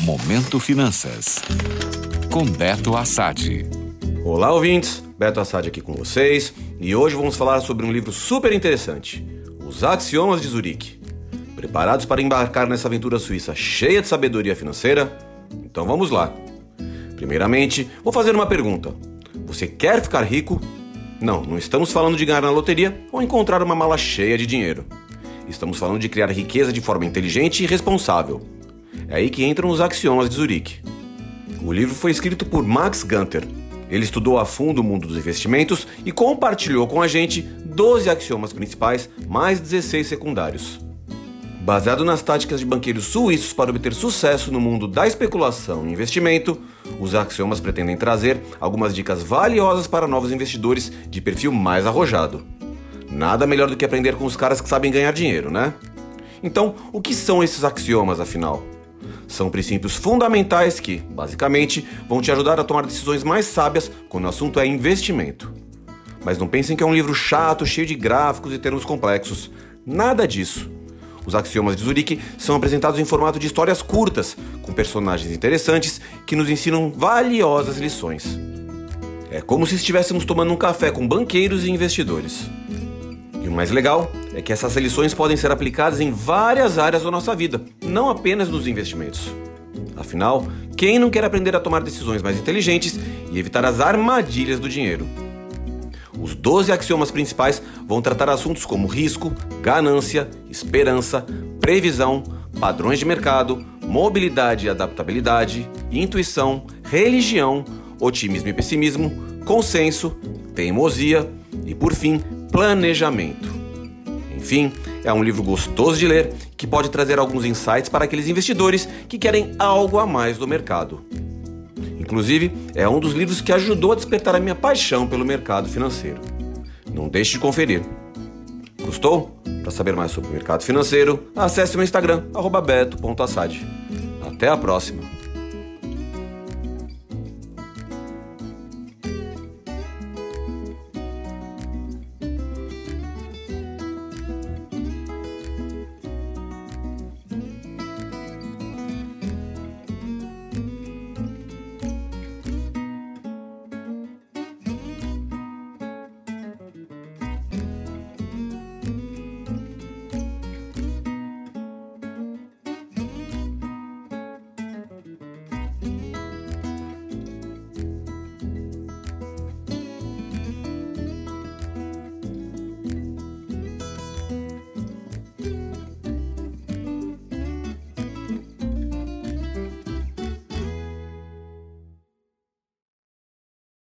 Momento Finanças. Com Beto Assad. Olá, ouvintes. Beto Assad aqui com vocês. E hoje vamos falar sobre um livro super interessante: Os Axiomas de Zurique. Preparados para embarcar nessa aventura suíça cheia de sabedoria financeira? Então vamos lá. Primeiramente, vou fazer uma pergunta. Você quer ficar rico? Não, não estamos falando de ganhar na loteria ou encontrar uma mala cheia de dinheiro. Estamos falando de criar riqueza de forma inteligente e responsável. É aí que entram os axiomas de Zurique. O livro foi escrito por Max Gunter. Ele estudou a fundo o mundo dos investimentos e compartilhou com a gente 12 axiomas principais, mais 16 secundários. Baseado nas táticas de banqueiros suíços para obter sucesso no mundo da especulação e investimento, os axiomas pretendem trazer algumas dicas valiosas para novos investidores de perfil mais arrojado. Nada melhor do que aprender com os caras que sabem ganhar dinheiro, né? Então, o que são esses axiomas afinal? São princípios fundamentais que, basicamente, vão te ajudar a tomar decisões mais sábias quando o assunto é investimento. Mas não pensem que é um livro chato, cheio de gráficos e termos complexos. Nada disso. Os axiomas de Zurique são apresentados em formato de histórias curtas, com personagens interessantes que nos ensinam valiosas lições. É como se estivéssemos tomando um café com banqueiros e investidores. E o mais legal é que essas lições podem ser aplicadas em várias áreas da nossa vida, não apenas nos investimentos. Afinal, quem não quer aprender a tomar decisões mais inteligentes e evitar as armadilhas do dinheiro? Os 12 axiomas principais vão tratar assuntos como risco, ganância, esperança, previsão, padrões de mercado, mobilidade e adaptabilidade, intuição, religião, otimismo e pessimismo, consenso, teimosia e, por fim, planejamento. Enfim, é um livro gostoso de ler que pode trazer alguns insights para aqueles investidores que querem algo a mais do mercado. Inclusive, é um dos livros que ajudou a despertar a minha paixão pelo mercado financeiro. Não deixe de conferir. Gostou? Para saber mais sobre o mercado financeiro, acesse meu Instagram, beto.assad. Até a próxima!